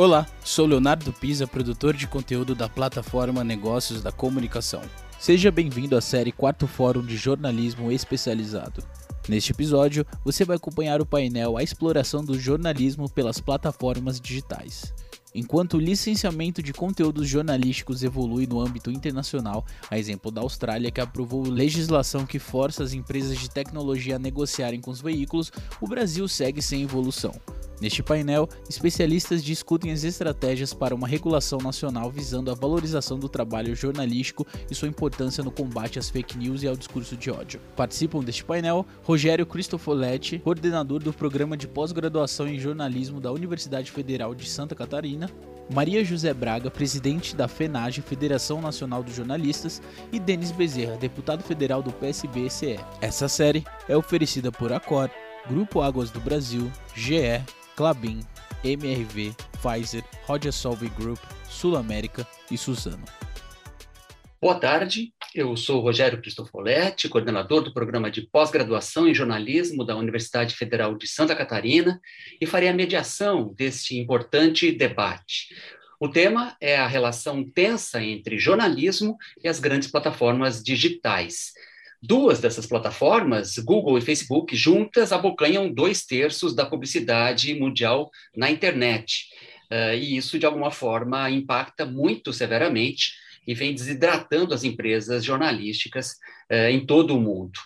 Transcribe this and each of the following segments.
Olá, sou Leonardo Pisa, produtor de conteúdo da plataforma Negócios da Comunicação. Seja bem-vindo à série Quarto Fórum de Jornalismo Especializado. Neste episódio, você vai acompanhar o painel A Exploração do Jornalismo pelas Plataformas Digitais. Enquanto o licenciamento de conteúdos jornalísticos evolui no âmbito internacional, a exemplo da Austrália, que aprovou legislação que força as empresas de tecnologia a negociarem com os veículos, o Brasil segue sem evolução. Neste painel, especialistas discutem as estratégias para uma regulação nacional visando a valorização do trabalho jornalístico e sua importância no combate às fake news e ao discurso de ódio. Participam deste painel Rogério Cristofoletti, coordenador do programa de pós-graduação em jornalismo da Universidade Federal de Santa Catarina, Maria José Braga, presidente da FENAGE, Federação Nacional dos Jornalistas, e Denis Bezerra, deputado federal do PSB-CE. Essa série é oferecida por Acor, Grupo Águas do Brasil, GE, Clabin, MRV, Pfizer, Roger Group, Sul América e Suzano. Boa tarde, eu sou Rogério Cristofoletti, coordenador do programa de pós-graduação em jornalismo da Universidade Federal de Santa Catarina e farei a mediação deste importante debate. O tema é a relação tensa entre jornalismo e as grandes plataformas digitais. Duas dessas plataformas, Google e Facebook, juntas abocanham dois terços da publicidade mundial na internet. Uh, e isso, de alguma forma, impacta muito severamente e vem desidratando as empresas jornalísticas uh, em todo o mundo.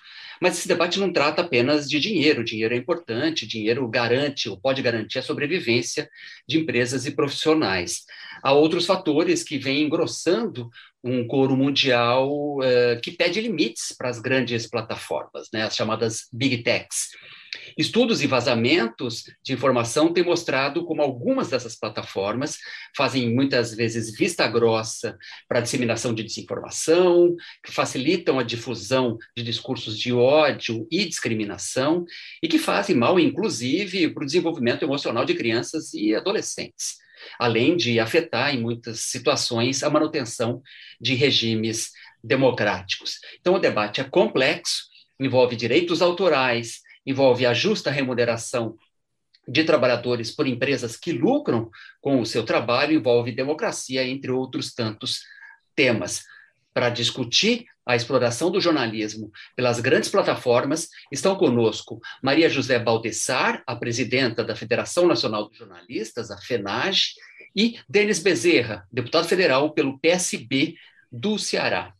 Mas esse debate não trata apenas de dinheiro. Dinheiro é importante, dinheiro garante ou pode garantir a sobrevivência de empresas e profissionais. Há outros fatores que vêm engrossando um coro mundial uh, que pede limites para as grandes plataformas, né, as chamadas big techs. Estudos e vazamentos de informação têm mostrado como algumas dessas plataformas fazem muitas vezes vista grossa para a disseminação de desinformação, que facilitam a difusão de discursos de ódio e discriminação e que fazem mal, inclusive, para o desenvolvimento emocional de crianças e adolescentes além de afetar, em muitas situações, a manutenção de regimes democráticos. Então, o debate é complexo, envolve direitos autorais, envolve a justa remuneração de trabalhadores por empresas que lucram com o seu trabalho, envolve democracia, entre outros tantos temas. Para discutir a exploração do jornalismo pelas grandes plataformas, estão conosco Maria José Baldessar, a presidenta da Federação Nacional dos Jornalistas, a FENAGE, e Denis Bezerra, deputado federal pelo PSB do Ceará.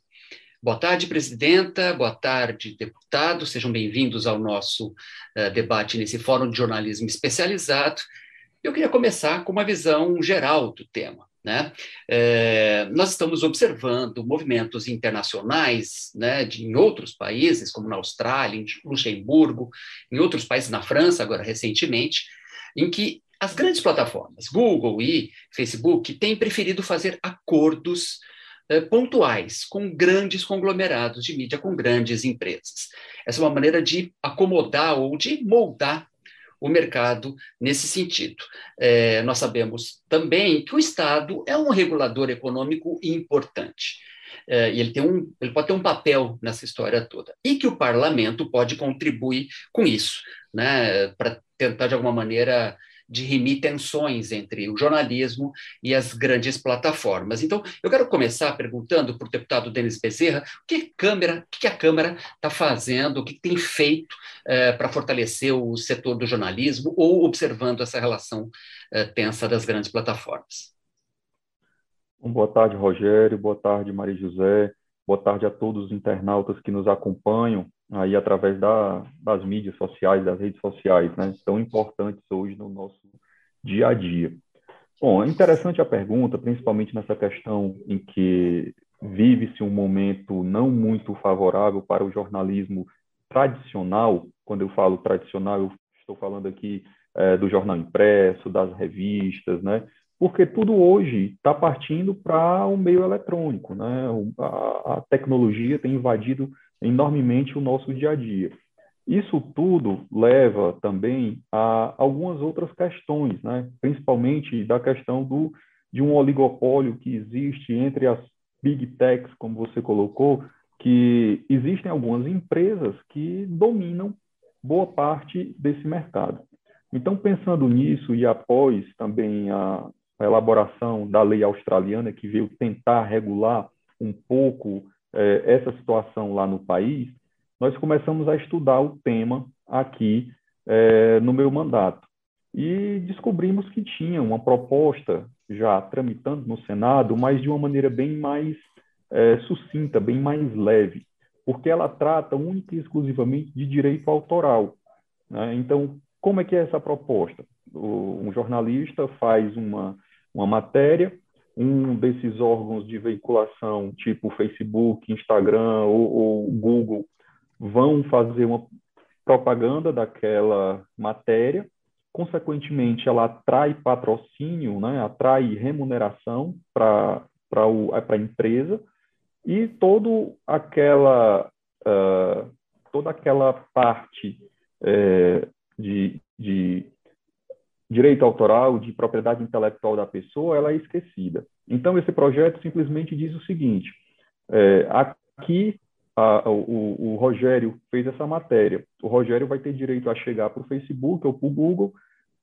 Boa tarde, presidenta. Boa tarde, deputado. Sejam bem-vindos ao nosso uh, debate nesse Fórum de Jornalismo Especializado. Eu queria começar com uma visão geral do tema. Né? É, nós estamos observando movimentos internacionais né, de, em outros países, como na Austrália, em Luxemburgo, em outros países, na França, agora recentemente, em que as grandes plataformas, Google e Facebook, têm preferido fazer acordos pontuais com grandes conglomerados de mídia, com grandes empresas. Essa é uma maneira de acomodar ou de moldar o mercado nesse sentido. É, nós sabemos também que o Estado é um regulador econômico importante. É, e ele, tem um, ele pode ter um papel nessa história toda. E que o parlamento pode contribuir com isso, né, para tentar, de alguma maneira, de tensões entre o jornalismo e as grandes plataformas. Então, eu quero começar perguntando para o deputado Denis Bezerra o que, a Câmara, o que a está fazendo, o que tem feito eh, para fortalecer o setor do jornalismo ou observando essa relação eh, tensa das grandes plataformas. Boa tarde, Rogério. Boa tarde, Maria José. Boa tarde a todos os internautas que nos acompanham aí através da, das mídias sociais, das redes sociais, né, tão importantes hoje no nosso dia a dia. Bom, é interessante a pergunta, principalmente nessa questão em que vive-se um momento não muito favorável para o jornalismo tradicional. Quando eu falo tradicional, eu estou falando aqui é, do jornal impresso, das revistas, né? Porque tudo hoje está partindo para o meio eletrônico, né? A, a tecnologia tem invadido enormemente o nosso dia a dia. Isso tudo leva também a algumas outras questões, né? principalmente da questão do, de um oligopólio que existe entre as big techs, como você colocou, que existem algumas empresas que dominam boa parte desse mercado. Então, pensando nisso e após também a, a elaboração da lei australiana, que veio tentar regular um pouco essa situação lá no país, nós começamos a estudar o tema aqui eh, no meu mandato. E descobrimos que tinha uma proposta já tramitando no Senado, mas de uma maneira bem mais eh, sucinta, bem mais leve, porque ela trata única e exclusivamente de direito autoral. Né? Então, como é que é essa proposta? Um jornalista faz uma, uma matéria, um desses órgãos de veiculação, tipo Facebook, Instagram ou, ou Google, vão fazer uma propaganda daquela matéria, consequentemente, ela atrai patrocínio, né, atrai remuneração para a empresa, e todo aquela, uh, toda aquela parte é, de, de direito autoral, de propriedade intelectual da pessoa, ela é esquecida. Então, esse projeto simplesmente diz o seguinte: é, aqui a, o, o, Rogério fez essa matéria. O Rogério vai ter direito a chegar para o Facebook ou para o Google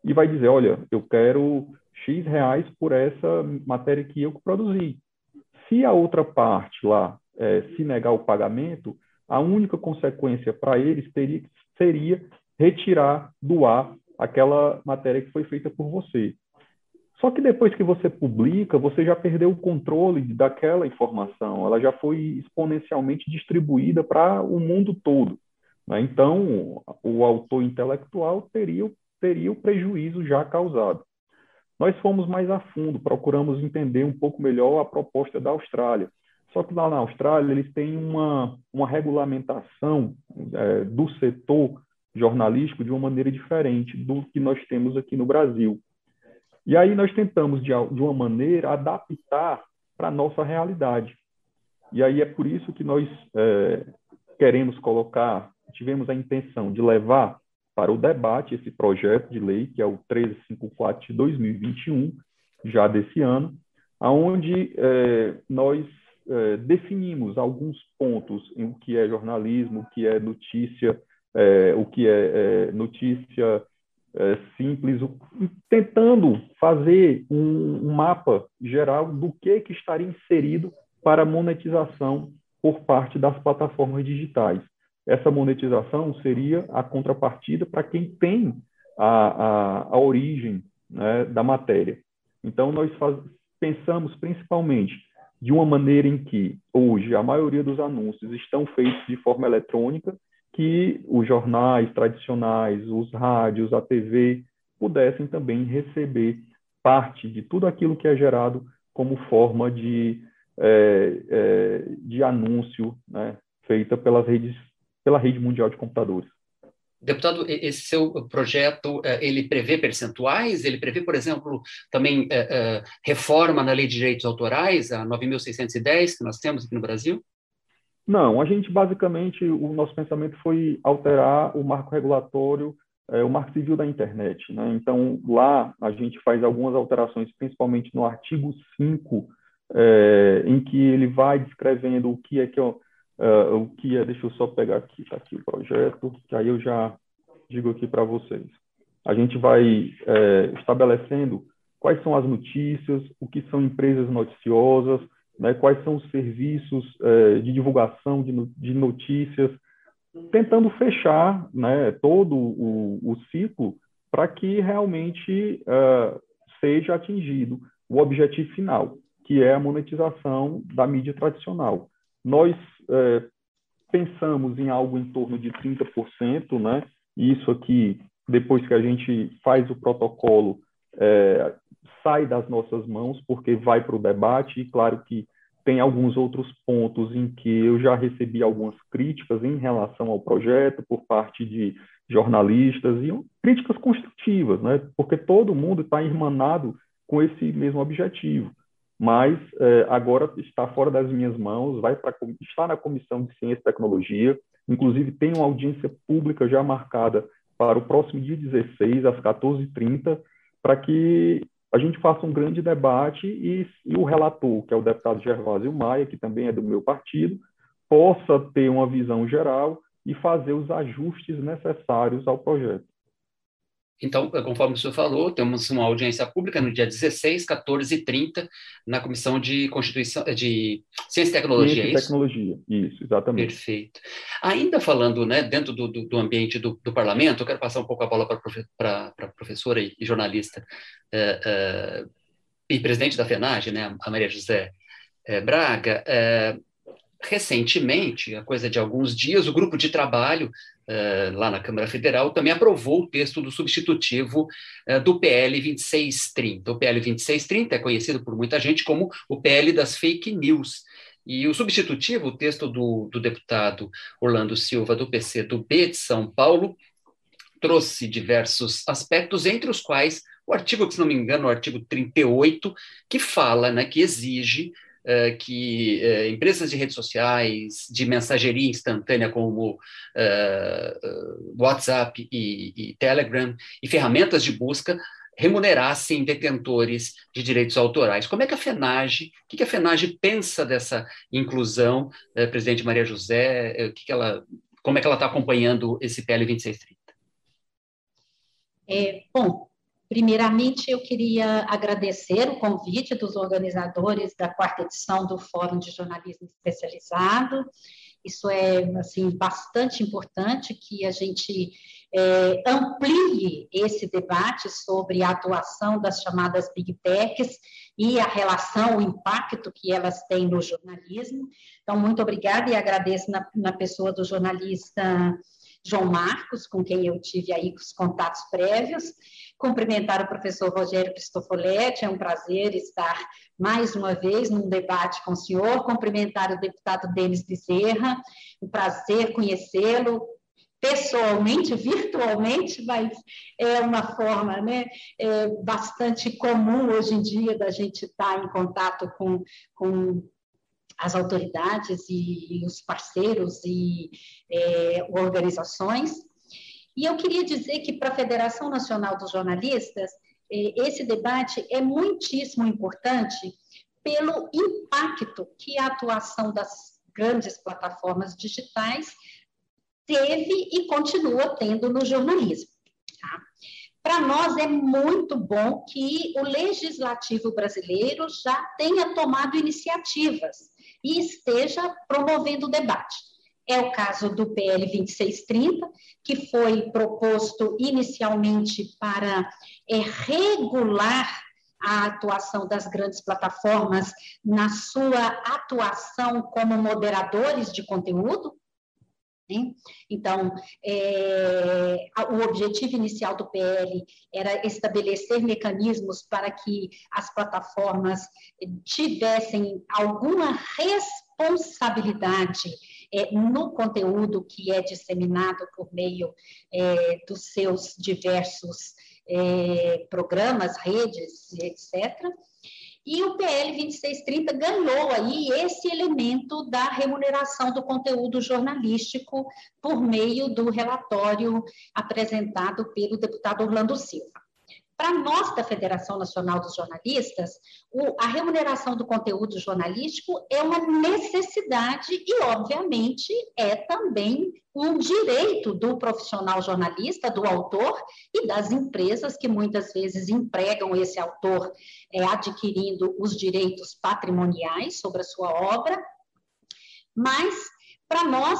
e vai dizer: olha, eu quero X reais por essa matéria que eu produzi. Se a outra parte lá é, se negar o pagamento, a única consequência para eles teria, seria retirar do ar aquela matéria que foi feita por você. Só que depois que você publica, você já perdeu o controle daquela informação, ela já foi exponencialmente distribuída para o mundo todo. Né? Então, o autor intelectual teria, teria o prejuízo já causado. Nós fomos mais a fundo, procuramos entender um pouco melhor a proposta da Austrália. Só que lá na Austrália, eles têm uma, uma regulamentação é, do setor jornalístico de uma maneira diferente do que nós temos aqui no Brasil. E aí nós tentamos, de, uma maneira, adaptar para a nossa realidade. E aí é por isso que nós é, queremos colocar, tivemos a intenção de levar para o debate esse projeto de lei, que é o 1354 de 2021, já desse ano, aonde é, nós é, definimos alguns pontos em o que é jornalismo, o que é notícia, é, o que é, é notícia é, simples, tentando fazer um, um, mapa geral do que, que estaria inserido para monetização por parte das plataformas digitais. Essa monetização seria a contrapartida para quem tem a, a, a origem né, da matéria. Então, nós faz, pensamos principalmente de uma maneira em que hoje a maioria dos anúncios estão feitos de forma eletrônica que os jornais tradicionais, os rádios, a TV pudessem também receber parte de tudo aquilo que é gerado como forma de, é, é, de anúncio né, feita pelas redes, pela rede mundial de computadores. Deputado, esse seu projeto, é, ele prevê percentuais? Ele prevê, por exemplo, também é, é, reforma na lei de direitos autorais, a 9.610, que nós temos aqui no Brasil? Não, a gente basicamente, o nosso pensamento foi alterar o marco regulatório, é, o marco civil da internet. Né? Então, lá a gente faz algumas alterações, principalmente no artigo 5, é, em que ele vai descrevendo o que é que, ó, uh, o que é, deixa eu só pegar aqui, tá aqui o projeto, que aí eu já digo aqui para vocês. A gente vai é, estabelecendo quais são as notícias, o que são empresas noticiosas, né, quais são os serviços é, de divulgação de, de, notícias, tentando fechar né, todo o, o ciclo para que realmente uh, seja atingido o objetivo final, que é a monetização da mídia tradicional. Nós é, pensamos em algo em torno de 30%, né? Isso aqui, depois que a gente faz o protocolo, é, sai das nossas mãos, porque vai para o debate, e claro que tem alguns outros pontos em que eu já recebi algumas críticas em relação ao projeto por parte de jornalistas e críticas construtivas, né? Porque todo mundo está irmanado com esse mesmo objetivo. Mas é, agora está fora das minhas mãos, vai para está na comissão de ciência e tecnologia, inclusive tem uma audiência pública já marcada para o próximo dia 16 às 14h30, para que a gente faça um grande debate e, e, o relator, que é o deputado Gervásio Maia, que também é do meu partido, possa ter uma visão geral e fazer os ajustes necessários ao projeto. Então, conforme o senhor falou, temos uma audiência pública no dia 16, 14 e 30, na Comissão de Constituição de Ciência e Tecnologia. Ciência e é Tecnologia, isso, exatamente. Perfeito. Ainda falando né, dentro do, do, do ambiente do, do, parlamento, eu quero passar um pouco a bola para a professora e, e jornalista é, é, e presidente da FENAGE, né, a Maria José é, Braga. recentemente, a coisa de alguns dias, o grupo de trabalho lá na Câmara Federal, também aprovou o texto do substitutivo uh, do PL 2630. O PL 2630 é conhecido por muita gente como o PL das fake news. E o substitutivo, o texto do, do deputado Orlando Silva, do PC do B de São Paulo, trouxe diversos aspectos, entre os quais o artigo, se não me engano, o artigo 38, que fala, né, que exige uh, que uh, empresas de redes sociais, de mensageria instantânea como uh, WhatsApp e, e, Telegram, e ferramentas de busca, remunerassem detentores de direitos autorais. Como é que a FENAGE, o que, que a FENAGE pensa dessa inclusão, presidente Maria José, o que, que ela, como é que ela está acompanhando esse PL 2630? É, bom, Primeiramente, eu queria agradecer o convite dos organizadores da quarta edição do Fórum de Jornalismo Especializado. Isso é assim bastante importante que a gente é, amplie esse debate sobre a atuação das chamadas big techs e a relação, o impacto que elas têm no jornalismo. Então, muito obrigada e agradeço na, na pessoa do jornalista João Marcos, com quem eu tive aí os contatos prévios, cumprimentar o professor Rogério Cristofoletti, é um prazer estar mais uma vez num debate com o senhor, cumprimentar o deputado Denis Bezerra, um prazer conhecê-lo, pessoalmente, virtualmente, mas é uma forma né, é bastante comum hoje em dia da gente estar em contato com, com as autoridades e, os parceiros e é, organizações. E eu queria dizer que para a Federação Nacional dos Jornalistas, é, esse debate é muitíssimo importante pelo impacto que a atuação das grandes plataformas digitais teve e continua tendo no jornalismo. Tá? Para nós é muito bom que o legislativo brasileiro já tenha tomado iniciativas e esteja promovendo o debate. É o caso do PL 2630, que foi proposto inicialmente para é, regular a atuação das grandes plataformas na sua atuação como moderadores de conteúdo, Então, é, o objetivo inicial do PL era estabelecer mecanismos para que as plataformas tivessem alguma responsabilidade é, no conteúdo que é disseminado por meio é, dos seus diversos é, programas, redes, etc. E o PL 2630 ganhou aí esse elemento da remuneração do conteúdo jornalístico por meio do relatório apresentado pelo deputado Orlando Silva. Para nós da Federação Nacional dos Jornalistas, o, a remuneração do conteúdo jornalístico é uma necessidade e, obviamente, é também um direito do profissional jornalista, do autor e das empresas que muitas vezes empregam esse autor é, adquirindo os direitos patrimoniais sobre a sua obra. Mas, para nós,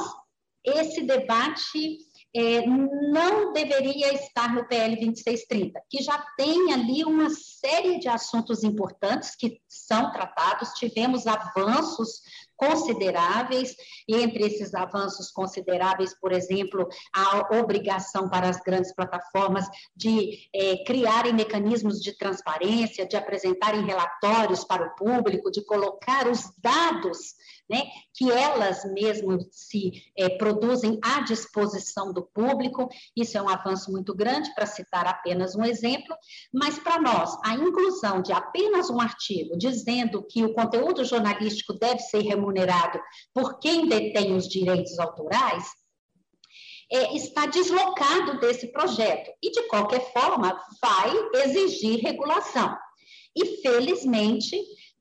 esse debate é, não deveria estar no PL 2630, que já tem ali uma série de assuntos importantes que são tratados, tivemos avanços consideráveis, e entre esses avanços consideráveis, por exemplo, a obrigação para as grandes plataformas de é, criarem mecanismos de transparência, de apresentarem relatórios para o público, de colocar os dados né, que elas mesmas se é, produzem à disposição do público. Isso é um avanço muito grande, para citar apenas um exemplo, mas para nós, a inclusão de apenas um artigo dizendo que o conteúdo jornalístico deve ser remunerado por quem detém os direitos autorais, é, está deslocado desse projeto e, de qualquer forma, vai exigir regulação. E, felizmente,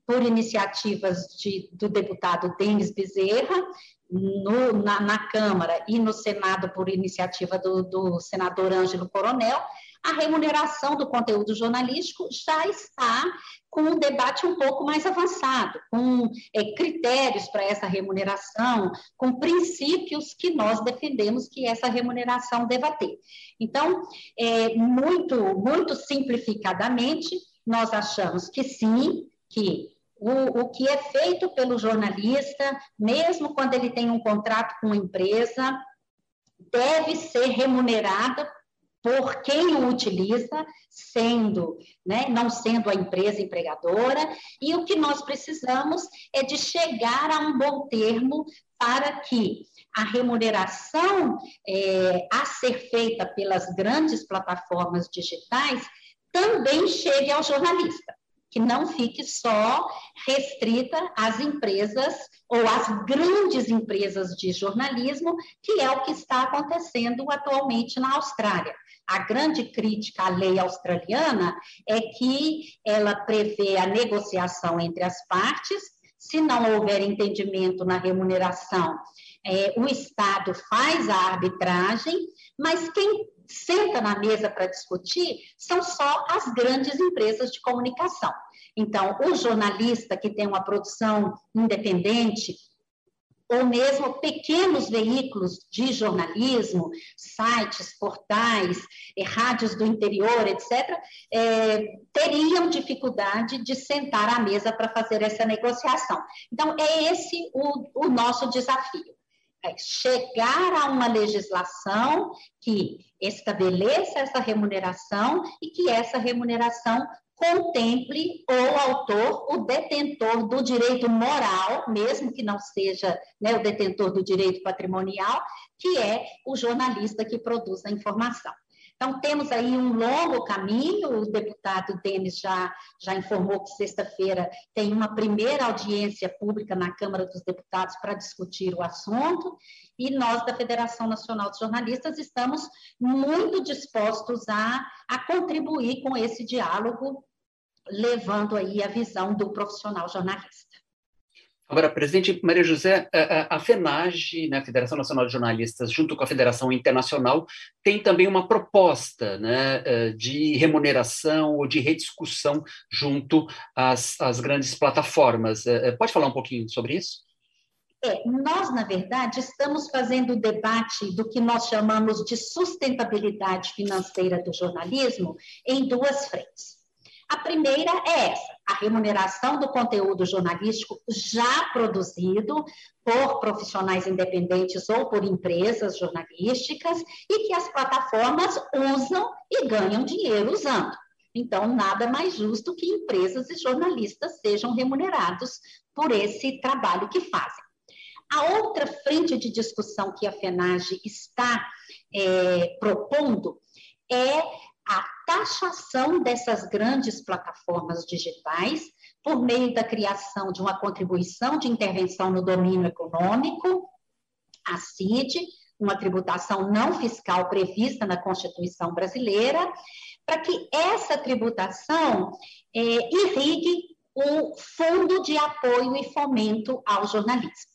por iniciativas de, do deputado Denis Bezerra, no, na, na, Câmara e no Senado, por iniciativa do, do senador Ângelo Coronel, a remuneração do conteúdo jornalístico já está com um debate um pouco mais avançado, com é, critérios para essa remuneração, com princípios que nós defendemos que essa remuneração deva ter. Então, é, muito, muito simplificadamente, nós achamos que sim, que o, o que é feito pelo jornalista, mesmo quando ele tem um contrato com uma empresa, deve ser remunerado por quem o utiliza, sendo, né, não sendo a empresa empregadora, e o que nós precisamos é de chegar a um bom termo para que a remuneração é, a ser feita pelas grandes plataformas digitais também chegue ao jornalista que não fique só restrita às empresas ou às grandes empresas de jornalismo, que é o que está acontecendo atualmente na Austrália. A grande crítica à lei australiana é que ela prevê a negociação entre as partes, se não houver entendimento na remuneração, é, o Estado faz a arbitragem, mas quem senta na mesa para discutir são só as grandes empresas de comunicação. Então, o jornalista que tem uma produção independente, ou mesmo pequenos veículos de jornalismo, sites, portais, eh, rádios do interior, etc., eh, teriam dificuldade de sentar à mesa para fazer essa negociação. Então, é esse o, o nosso desafio é chegar a uma legislação que estabeleça essa remuneração e que essa remuneração contemple o autor, o detentor do direito moral, mesmo que não seja né, o detentor do direito patrimonial, que é o jornalista que produz a informação. Então, temos aí um longo caminho, o deputado Denis já, já informou que sexta-feira tem uma primeira audiência pública na Câmara dos Deputados para discutir o assunto, e nós, da Federação Nacional de Jornalistas, estamos muito dispostos a, a contribuir com esse diálogo, levando aí a visão do profissional jornalista. Agora, presidente Maria José, a FENAGE, né, a Federação Nacional de Jornalistas, junto com a Federação Internacional, tem também uma proposta né, eh, de remuneração ou de rediscussão junto às, às grandes plataformas. Eh, eh, pode falar um pouquinho sobre isso? É, nós, na verdade, estamos fazendo o debate do que nós chamamos de sustentabilidade financeira do jornalismo em duas frentes. A primeira é essa, a remuneração do conteúdo jornalístico já produzido por profissionais independentes ou por empresas jornalísticas e que as plataformas usam e ganham dinheiro usando. Então, nada mais justo que empresas e jornalistas sejam remunerados por esse trabalho que fazem. A outra frente de discussão que a FENAGE está é, propondo é a taxação dessas grandes plataformas digitais por meio da criação de uma contribuição de intervenção no domínio econômico, a CID, uma tributação não fiscal prevista na Constituição brasileira, para que essa tributação é, irrigue o Fundo de Apoio e Fomento ao Jornalismo.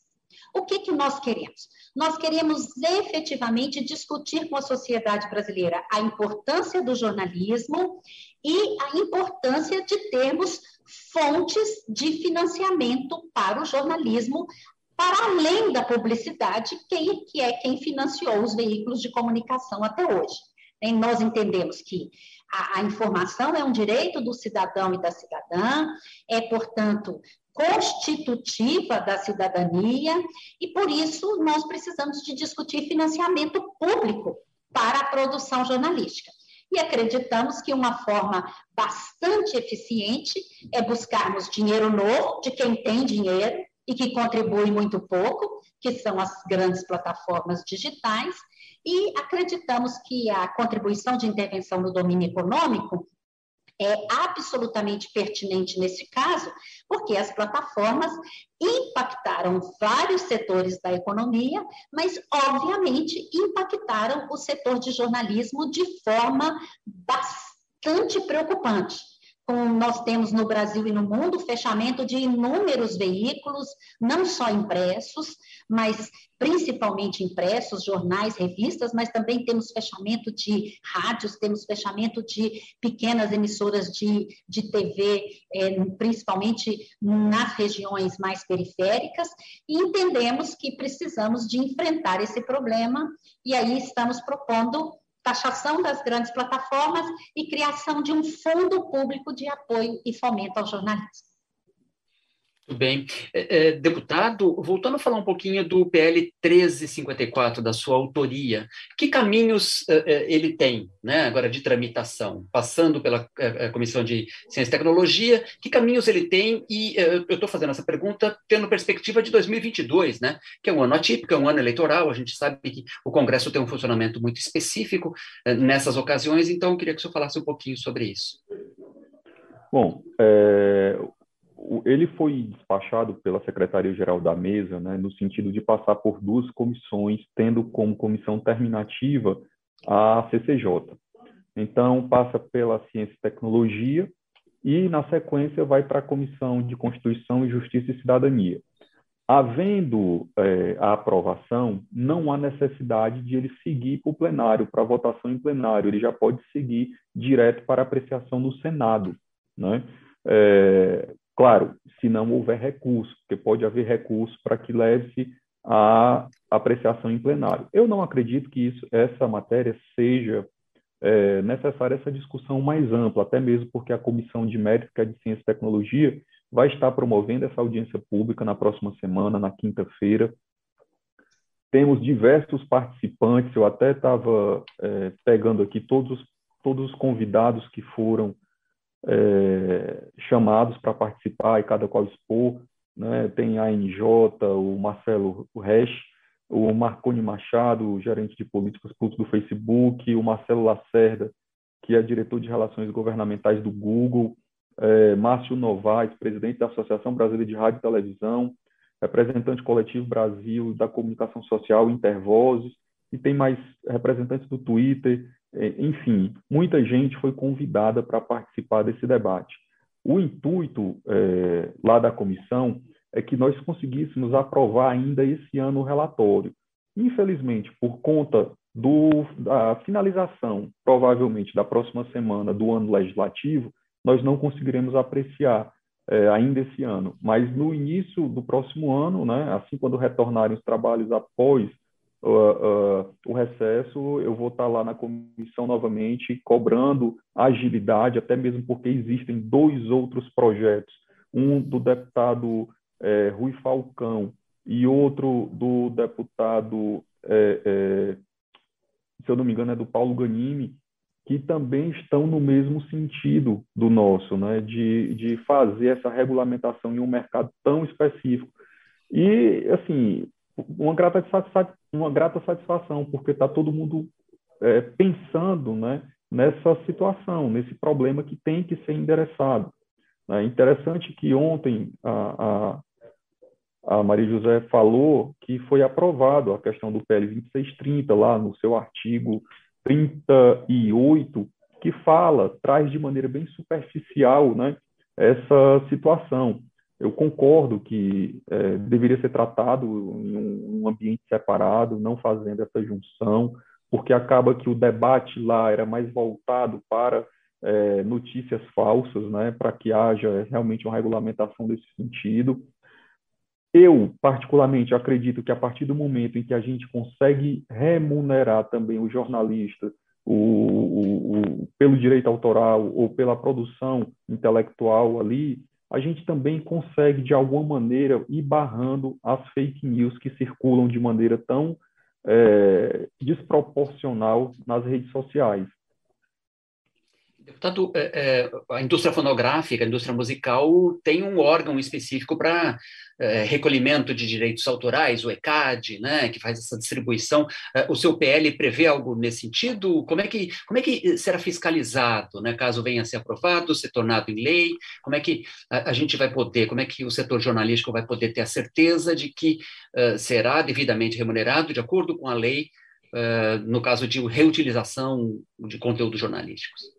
O que, que nós queremos? Nós queremos efetivamente discutir com a sociedade brasileira a importância do jornalismo e a importância de termos fontes de financiamento para o jornalismo, para além da publicidade, que é quem financiou os veículos de comunicação até hoje. E nós entendemos que a, a, informação é um direito do cidadão e da cidadã, é, portanto, constitutiva da cidadania, e por isso nós precisamos de discutir financiamento público para a produção jornalística. E acreditamos que uma forma bastante eficiente é buscarmos dinheiro novo de quem tem dinheiro e que contribui muito pouco, que são as grandes plataformas digitais, e acreditamos que a contribuição de intervenção no domínio econômico é absolutamente pertinente nesse caso, porque as plataformas impactaram vários setores da economia, mas, obviamente, impactaram o setor de jornalismo de forma bastante preocupante nós temos no Brasil e no mundo fechamento de inúmeros veículos, não só impressos, mas principalmente impressos, jornais, revistas, mas também temos fechamento de rádios, temos fechamento de pequenas emissoras de, de TV, é, principalmente nas regiões mais periféricas, e entendemos que precisamos de enfrentar esse problema, e aí estamos propondo taxação das grandes plataformas e criação de um fundo público de apoio e fomento ao jornalismo. Bem. É, é, deputado, voltando a falar um pouquinho do PL 1354, da sua autoria, que caminhos é, ele tem, né, agora de tramitação, passando pela Comissão de Ciência e Tecnologia, que caminhos ele tem? E eu estou fazendo essa pergunta tendo perspectiva de 2022, né, que é um ano atípico, é um ano eleitoral, a gente sabe que o Congresso tem um funcionamento muito específico nessas ocasiões, então eu queria que o senhor falasse um pouquinho sobre isso. Bom, é, ele foi despachado pela Secretaria-Geral da Mesa, né, no sentido de passar por duas comissões, tendo como comissão terminativa a CCJ. Então, passa pela Ciência e Tecnologia e, na sequência, vai para a Comissão de Constituição e Justiça e Cidadania. Havendo é, a aprovação, não há necessidade de ele seguir para o plenário, para votação em plenário, ele já pode seguir direto para apreciação no Senado. Né? É, Claro, se não houver recurso, porque pode haver recurso para que leve-se a apreciação em plenário. Eu não acredito que isso, essa matéria seja é, necessária essa discussão mais ampla, até mesmo porque a Comissão de Médica de Ciência e Tecnologia vai estar promovendo essa audiência pública na próxima semana, na quinta-feira. Temos diversos participantes, eu até estava é, pegando aqui todos, todos os convidados que foram é, chamados para participar e cada qual expor. Né? Tem a NJ, o Marcelo Resch, o Marconi Machado, gerente de políticas públicas do Facebook, o Marcelo Lacerda, que é diretor de relações governamentais do Google, é, Márcio Novaes, presidente da Associação Brasileira de Rádio e Televisão, representante coletivo Brasil da Comunicação Social, Intervozes, e tem mais representantes do Twitter, enfim, muita gente foi convidada para participar desse debate. O intuito é, lá da comissão é que nós conseguíssemos aprovar ainda esse ano o relatório. Infelizmente, por conta do, da finalização, provavelmente da próxima semana do ano legislativo, nós não conseguiremos apreciar é, ainda esse ano. Mas no início do próximo ano, né, assim quando retornarem os trabalhos após uh, uh, o recesso, eu vou estar lá na comissão novamente, cobrando agilidade, até mesmo porque existem dois outros projetos, um do deputado é, Rui Falcão e outro do deputado, é, é, se eu não me engano, é do Paulo Ganimi, que também estão no mesmo sentido do nosso, né, de, de fazer essa regulamentação em um mercado tão específico. E, assim, uma grata, uma grata satisfação, porque está todo mundo é, pensando né, nessa situação, nesse problema que tem que ser endereçado. É interessante que ontem a, a, a Maria José falou que foi aprovado a questão do PL 2630, lá no seu artigo 38, que fala, traz de maneira bem superficial né, essa situação. Eu concordo que é, deveria ser tratado em um, um, ambiente separado, não fazendo essa junção, porque acaba que o debate lá era mais voltado para é, notícias falsas, né, para que haja realmente uma regulamentação desse sentido. Eu, particularmente, acredito que a partir do momento em que a gente consegue remunerar também o jornalista o, o, o, pelo direito autoral ou pela produção intelectual ali, a gente também consegue, de alguma maneira, ir barrando as fake news que circulam de maneira tão é, desproporcional nas redes sociais. Deputado, é, é, a indústria fonográfica, a indústria musical tem um órgão específico para é, recolhimento de direitos autorais, o ECAD, né, que faz essa distribuição. É, o seu PL prevê algo nesse sentido? Como é que, como é que será fiscalizado, né, caso venha a ser aprovado, ser tornado em lei? Como é que a, a gente vai poder, como é que o setor jornalístico vai poder ter a certeza de que uh, será devidamente remunerado de acordo com a lei, no caso de reutilização de conteúdos jornalísticos?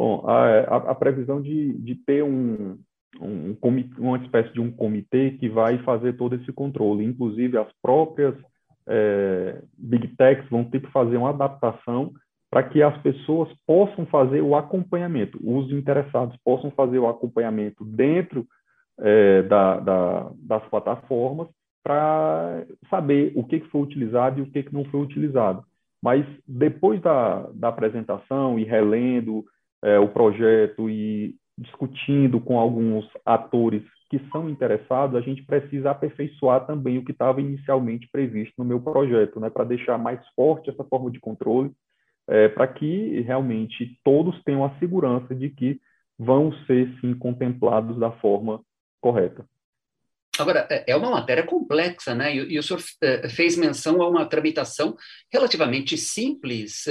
Bom, a, a, previsão de, de ter um, um, uma espécie de um comitê que vai fazer todo esse controle. Inclusive, as próprias é, Big Techs vão ter que fazer uma adaptação para que as pessoas possam fazer o acompanhamento, os interessados possam fazer o acompanhamento dentro é, da, da, das plataformas para saber o que, que foi utilizado e o que, que não foi utilizado. Mas depois da, da apresentação e relendo é, o projeto e discutindo com alguns atores que são interessados, a gente precisa aperfeiçoar também o que estava inicialmente previsto no meu projeto, né, para deixar mais forte essa forma de controle, é, para que realmente todos tenham a segurança de que vão ser sim contemplados da forma correta. Agora, é, é uma matéria complexa, né? E, o senhor é, fez menção a uma tramitação relativamente simples.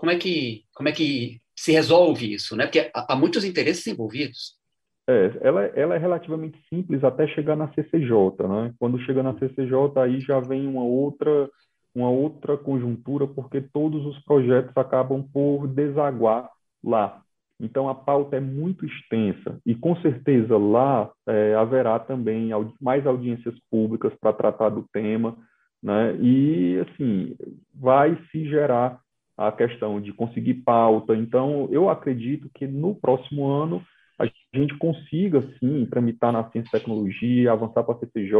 Como, é que, como é que se resolve isso, né? Porque há, muitos interesses envolvidos. É, ela, ela é relativamente simples até chegar na CCJ, né? Quando chega na CCJ, aí já vem uma outra, uma outra conjuntura, porque todos os projetos acabam por desaguar lá. Então, a pauta é muito extensa e, com certeza, lá é, haverá também mais audiências públicas para tratar do tema, né? E, assim, vai se gerar a questão de conseguir pauta. Então, eu acredito que no próximo ano a gente consiga, sim, tramitar na ciência e tecnologia, avançar para a CCJ,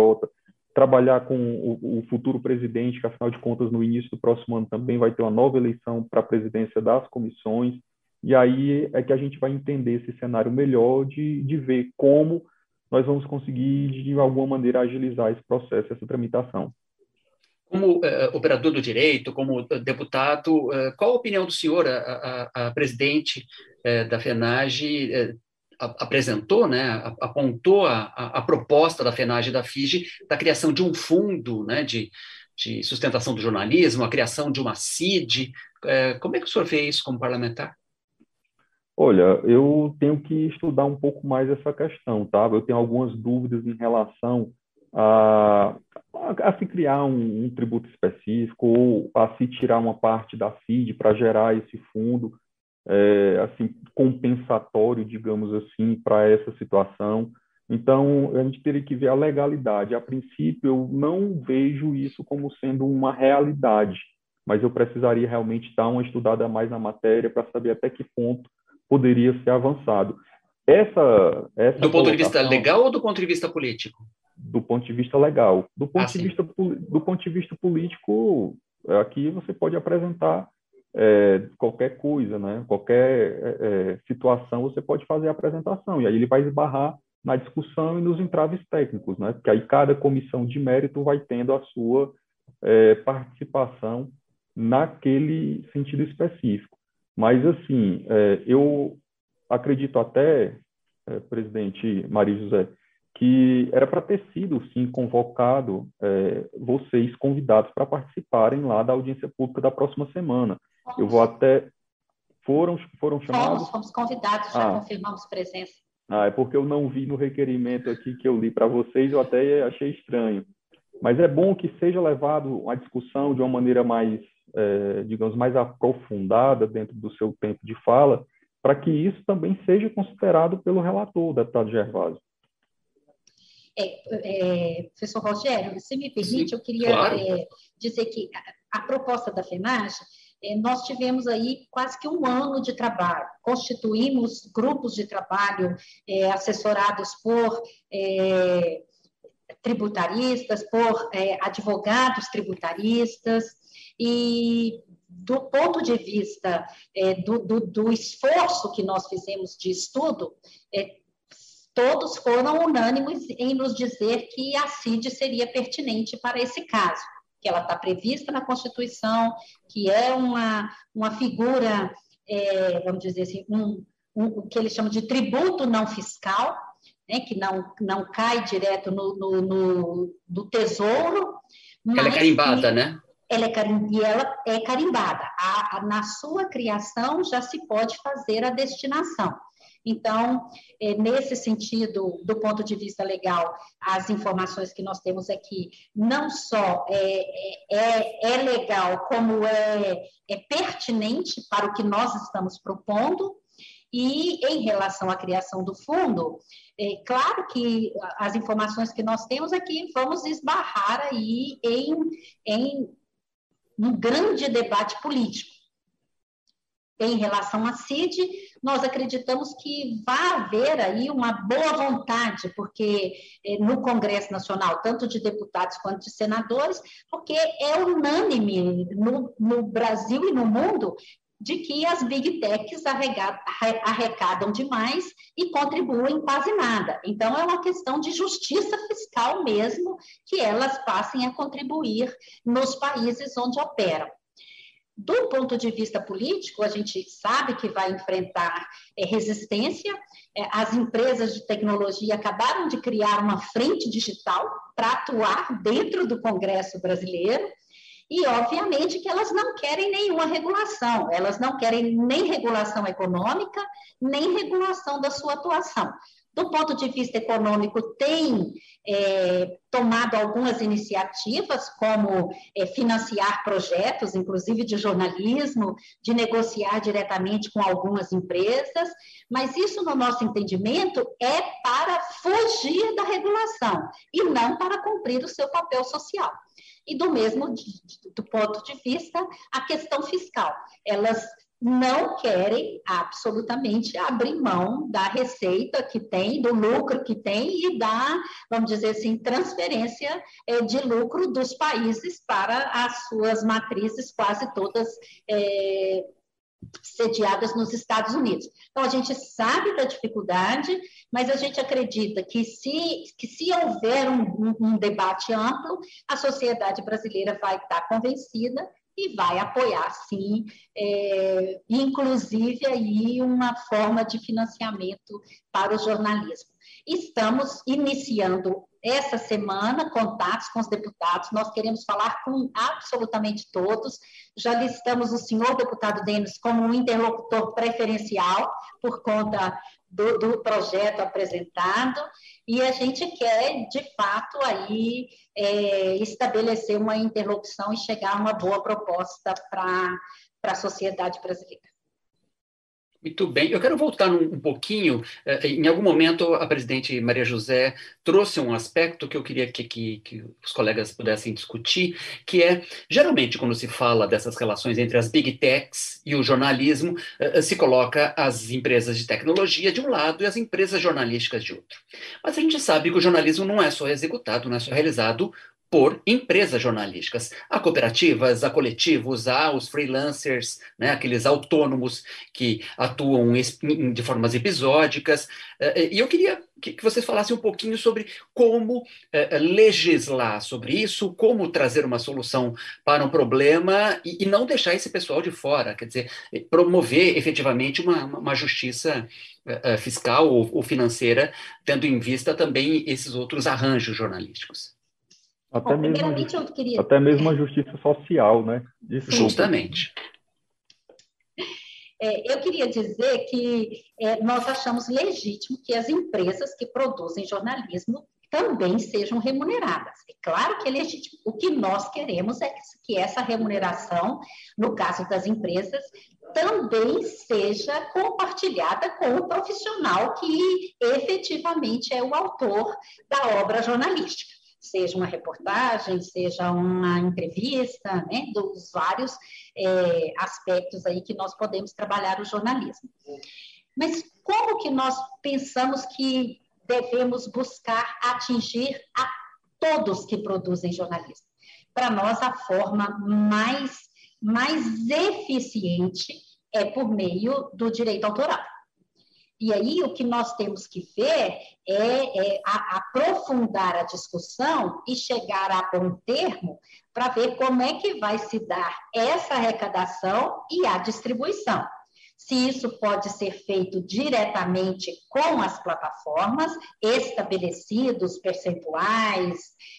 trabalhar com o, o, futuro presidente, que, afinal de contas, no início do próximo ano também vai ter uma nova eleição para a presidência das comissões, e aí é que a gente vai entender esse cenário melhor de, de ver como nós vamos conseguir, de alguma maneira, agilizar esse processo, essa tramitação. Como uh, operador do direito, como deputado, uh, qual a opinião do senhor, a, a, a presidente da FENAGE apresentou, né, apontou a, a, proposta da FENAGE e da FIGE da criação de um fundo né, de, de sustentação do jornalismo, a criação de uma CID. como é que o senhor vê isso como parlamentar? Olha, eu tenho que estudar um pouco mais essa questão, tá? Eu tenho algumas dúvidas em relação a, a, se criar um, um, tributo específico ou a se tirar uma parte da FID para gerar esse fundo é, assim compensatório, digamos assim, para essa situação. Então, a gente teria que ver a legalidade. A princípio, eu não vejo isso como sendo uma realidade, mas eu precisaria realmente dar uma estudada mais na matéria para saber até que ponto poderia ser avançado. Essa, essa do ponto de vista legal ou do ponto de vista político? Do ponto de vista legal. Do ponto, ah, de, vista, do ponto de vista político, aqui você pode apresentar é, qualquer coisa, né? qualquer é, é, situação, você pode fazer a apresentação, e aí ele vai esbarrar na discussão e nos entraves técnicos, né? porque aí cada comissão de mérito vai tendo a sua é, participação naquele sentido específico. Mas, assim, é, eu acredito até, é, presidente Maria José, que era para ter sido, sim, convocado é, vocês convidados para participarem lá da audiência pública da próxima semana. Eu vou até... Foram, foram chamados? Fomos, fomos convidados, já ah. confirmamos presença. Ah, é porque eu não vi no requerimento aqui que eu li para vocês, eu até achei estranho. Mas é bom que seja levado a discussão de uma maneira mais, é, digamos, mais aprofundada dentro do seu tempo de fala, para que isso também seja considerado pelo relator, deputado Gervásio. É, é, professor Rogério, se me permite, Sim, eu queria claro. é, dizer que a, a, proposta da FENAGE, é, nós tivemos aí quase que um ano de trabalho, constituímos grupos de trabalho é, assessorados por é, tributaristas, por advogados tributaristas, e do ponto de vista do, do, do, esforço que nós fizemos de estudo, todos foram unânimes em nos dizer que a CID seria pertinente para esse caso, que ela está prevista na Constituição, que é uma, uma figura, é, vamos dizer assim, um, um, o que eles chamam de tributo não fiscal, né, que não, não cai direto no, no, no, no tesouro. Ela é carimbada, né? Ela é, e ela é carimbada. A, a, na sua criação já se pode fazer a destinação. Então, é, nesse sentido, do ponto de vista legal, as informações que nós temos aqui não só é, é, é legal, como é, é pertinente para o que nós estamos propondo, e em relação à criação do fundo, é claro que as informações que nós temos aqui vamos esbarrar aí em, em um grande debate político. Em relação à CID, nós acreditamos que vai haver aí uma boa vontade, porque é, no Congresso Nacional, tanto de deputados quanto de senadores, porque é unânime no, no Brasil e no mundo de que as big techs arrecadam demais e contribuem quase nada. Então, é uma questão de justiça fiscal mesmo que elas passem a contribuir nos países onde operam. Do ponto de vista político, a gente sabe que vai enfrentar é, resistência. É, as empresas de tecnologia acabaram de criar uma frente digital para atuar dentro do Congresso brasileiro. E, obviamente, que elas não querem nenhuma regulação, elas não querem nem regulação econômica, nem regulação da sua atuação. Do ponto de vista econômico, tem é, tomado algumas iniciativas, como é, financiar projetos, inclusive de jornalismo, de negociar diretamente com algumas empresas, mas isso, no nosso entendimento, é para fugir da regulação e não para cumprir o seu papel social. E do mesmo do ponto de vista, a questão fiscal. Elas não querem absolutamente abrir mão da receita que tem, do lucro que tem e da, vamos dizer assim, transferência é, de lucro dos países para as suas matrizes, quase todas é, sediadas nos Estados Unidos. Então, a gente sabe da dificuldade, mas a gente acredita que se, que se houver um, um debate amplo, a sociedade brasileira vai estar convencida e vai apoiar, sim, é, inclusive aí uma forma de financiamento para o jornalismo. Estamos iniciando essa semana contatos com os deputados, nós queremos falar com absolutamente todos. Já listamos o senhor deputado Denis como um interlocutor preferencial por conta do, do, projeto apresentado e a gente quer, de fato, aí é, estabelecer uma interlocução e chegar a uma boa proposta para a sociedade brasileira. Muito bem. Eu quero voltar um, pouquinho. Eh, em algum momento, a presidente Maria José trouxe um aspecto que eu queria que, que, que, os colegas pudessem discutir, que é, geralmente, quando se fala dessas relações entre as big techs e o jornalismo, eh, eh, se coloca as empresas de tecnologia de um lado e as empresas jornalísticas de outro. Mas a gente sabe que o jornalismo não é só executado, não é só realizado por empresas jornalísticas. Há cooperativas, há coletivos, há os freelancers, né, aqueles autônomos que atuam de formas episódicas. Eh, eh, e eu queria que você falasse um pouquinho sobre como eh, legislar sobre isso, como trazer uma solução para um problema e não deixar esse pessoal de fora, quer dizer, promover efetivamente uma, uma justiça fiscal ou financeira, tendo em vista também esses outros arranjos jornalísticos. Até, Bom, mesmo, a, eu queria... até mesmo a justiça social, né? Justamente. É, eu queria dizer que é, nós achamos legítimo que as empresas que produzem jornalismo também sejam remuneradas. É claro que é legítimo. O que nós queremos é que essa remuneração, no caso das empresas, também seja compartilhada com o profissional que efetivamente é o autor da obra jornalística seja uma reportagem, seja uma entrevista, né, dos vários é, aspectos aí que nós podemos trabalhar o jornalismo. Mas como que nós pensamos que devemos buscar atingir a todos que produzem jornalismo? Para nós, a forma mais, mais eficiente é por meio do direito autoral. E aí o que nós temos que ver é, é a, aprofundar a discussão e chegar a bom termo para ver como é que vai se dar essa arrecadação e a distribuição. Se isso pode ser feito diretamente com as plataformas, estabelecidos percentuais,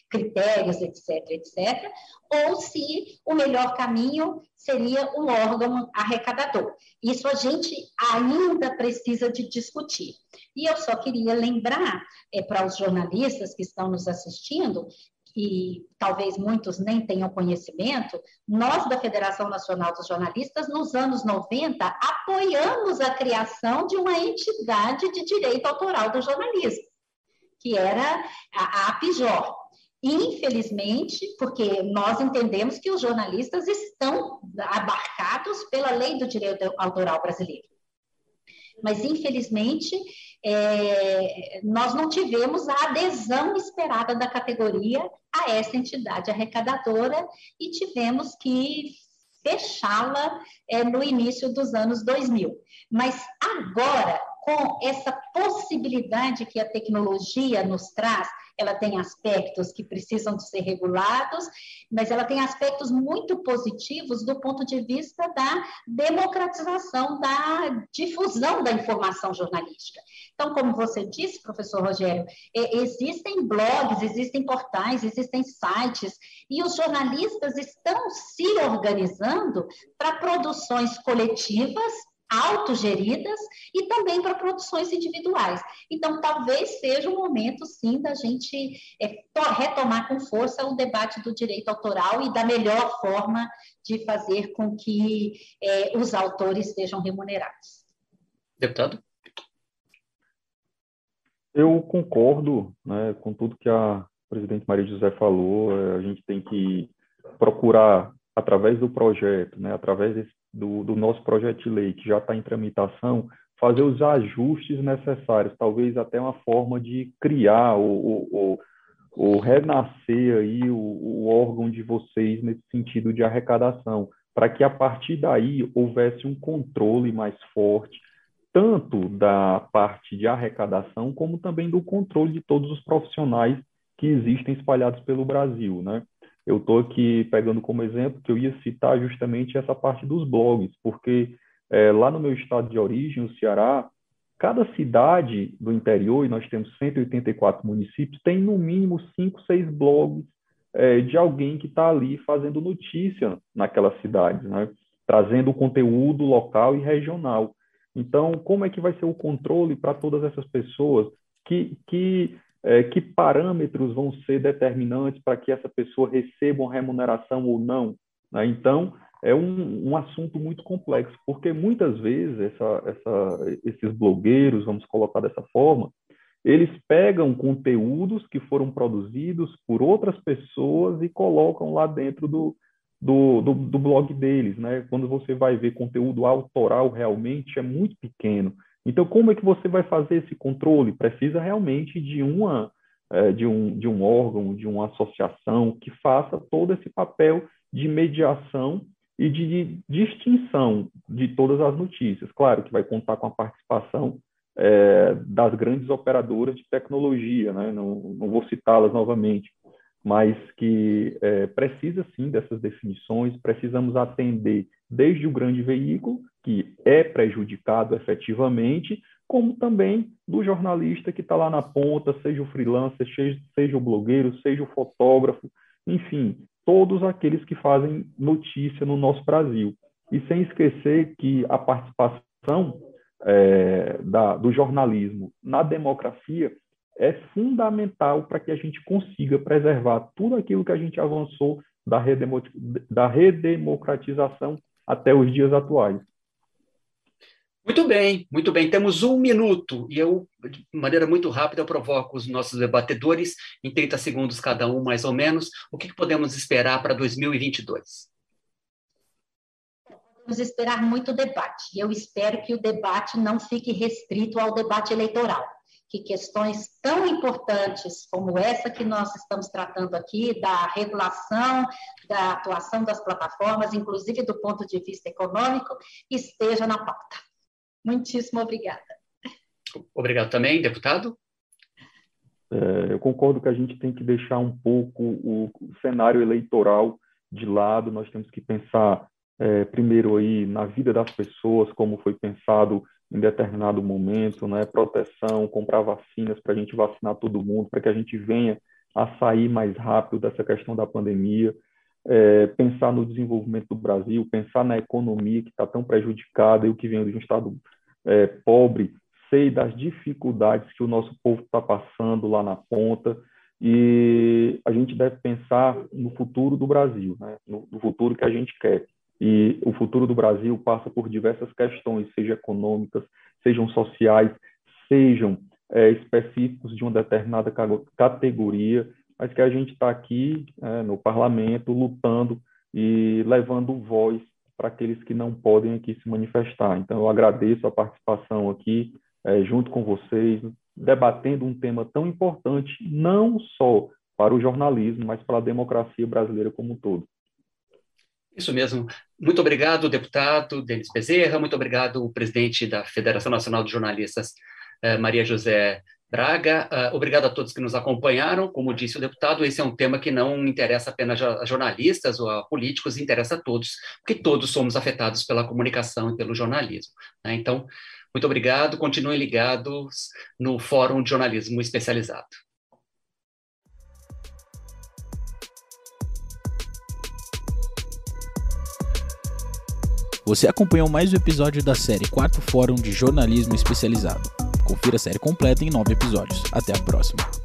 critérios, etc., etc., ou se o melhor caminho seria um órgão arrecadador. Isso a gente ainda precisa de discutir. E eu só queria lembrar é, para os jornalistas que estão nos assistindo que talvez muitos nem tenham conhecimento, nós da Federação Nacional dos Jornalistas, nos anos 90, apoiamos a criação de uma entidade de direito autoral do jornalismo, que era a APJOR. Infelizmente, porque nós entendemos que os jornalistas estão abarcados pela lei do direito autoral brasileiro. Mas, infelizmente, é, nós não tivemos a adesão esperada da categoria a essa entidade arrecadadora e tivemos que fechá-la é, no início dos anos 2000. Mas agora, com essa possibilidade que a tecnologia nos traz ela tem aspectos que precisam de ser regulados, mas ela tem aspectos muito positivos do ponto de vista da democratização, da difusão da informação jornalística. Então, como você disse, professor Rogério, existem blogs, existem portais, existem sites, e os jornalistas estão se organizando para produções coletivas autogeridas e também para produções individuais. Então, talvez seja o momento, sim, da gente é, retomar com força o debate do direito autoral e da melhor forma de fazer com que é, os autores sejam remunerados. Deputado? Eu concordo né, com tudo que a presidente Maria José falou. É, a gente tem que procurar, através do projeto, né, através desse do, do nosso projeto de lei, que já está em tramitação, fazer os ajustes necessários, talvez até uma forma de criar ou, renascer aí o, o, órgão de vocês nesse sentido de arrecadação, para que a partir daí houvesse um controle mais forte, tanto da parte de arrecadação, como também do controle de todos os profissionais que existem espalhados pelo Brasil, né? Eu estou aqui pegando como exemplo que eu ia citar justamente essa parte dos blogs, porque é, lá no meu estado de origem, o Ceará, cada cidade do interior, e nós temos 184 municípios, tem no mínimo 5, 6 blogs é, de alguém que está ali fazendo notícia naquelas cidades, né? trazendo conteúdo local e regional. Então, como é que vai ser o controle para todas essas pessoas que, que é, que parâmetros vão ser determinantes para que essa pessoa receba uma remuneração ou não. Né? Então, é um, um, assunto muito complexo, porque muitas vezes essa, essa, esses blogueiros, vamos colocar dessa forma, eles pegam conteúdos que foram produzidos por outras pessoas e colocam lá dentro do, do, do, do blog deles. Né? Quando você vai ver conteúdo autoral, realmente é muito pequeno. Então, como é que você vai fazer esse controle? Precisa realmente de uma é, de um, de um órgão, de uma associação que faça todo esse papel de mediação e de, distinção de todas as notícias. Claro que vai contar com a participação é, das grandes operadoras de tecnologia, né? não, não vou citá-las novamente, mas que é, precisa sim dessas definições, precisamos atender desde o grande veículo, que é prejudicado efetivamente, como também do jornalista que está lá na ponta, seja o freelancer, seja, seja o blogueiro, seja o fotógrafo, enfim, todos aqueles que fazem notícia no nosso Brasil. E sem esquecer que a participação é, da, do jornalismo na democracia é fundamental para que a gente consiga preservar tudo aquilo que a gente avançou da, redemo, da redemocratização até os dias atuais. Muito bem, muito bem. Temos um minuto e eu, de maneira muito rápida, provoco os nossos debatedores, em 30 segundos cada um, mais ou menos, o que podemos esperar para 2022? Podemos esperar muito debate. E eu espero que o debate não fique restrito ao debate eleitoral que questões tão importantes como essa que nós estamos tratando aqui, da regulação, da atuação das plataformas, inclusive do ponto de vista econômico, esteja na pauta. Muitíssimo obrigada. Obrigado também, deputado. É, eu concordo que a gente tem que deixar um pouco o cenário eleitoral de lado, nós temos que pensar é, primeiro aí na vida das pessoas, como foi pensado em determinado momento, né? Proteção, comprar vacinas para a gente vacinar todo mundo, para que a gente venha a sair mais rápido dessa questão da pandemia. É, pensar no desenvolvimento do Brasil, pensar na economia que está tão prejudicada e o que vem de um Estado é, pobre, sei das dificuldades que o nosso povo está passando lá na ponta e a gente deve pensar no futuro do Brasil, né? no, no futuro que a gente quer. E o futuro do Brasil passa por diversas questões, sejam econômicas, sejam sociais, sejam é, específicos de uma determinada categoria, mas que a gente está aqui é, no parlamento lutando e levando voz para aqueles que não podem aqui se manifestar. Então, eu agradeço a participação aqui, é, junto com vocês, debatendo um tema tão importante, não só para o jornalismo, mas para a democracia brasileira como um todo. Isso mesmo. Muito obrigado, deputado Denis Bezerra, muito obrigado, presidente da Federação Nacional de Jornalistas, eh, Maria José Braga. Uh, obrigado a todos que nos acompanharam. Como disse o deputado, esse é um tema que não interessa apenas a jornalistas ou a políticos, interessa a todos, porque todos somos afetados pela comunicação e pelo jornalismo. Né? Então, muito obrigado. Continuem ligados no Fórum de Jornalismo Especializado. Você acompanhou mais um episódio da série Quarto Fórum de Jornalismo Especializado. Confira a série completa em nove episódios. Até a próxima.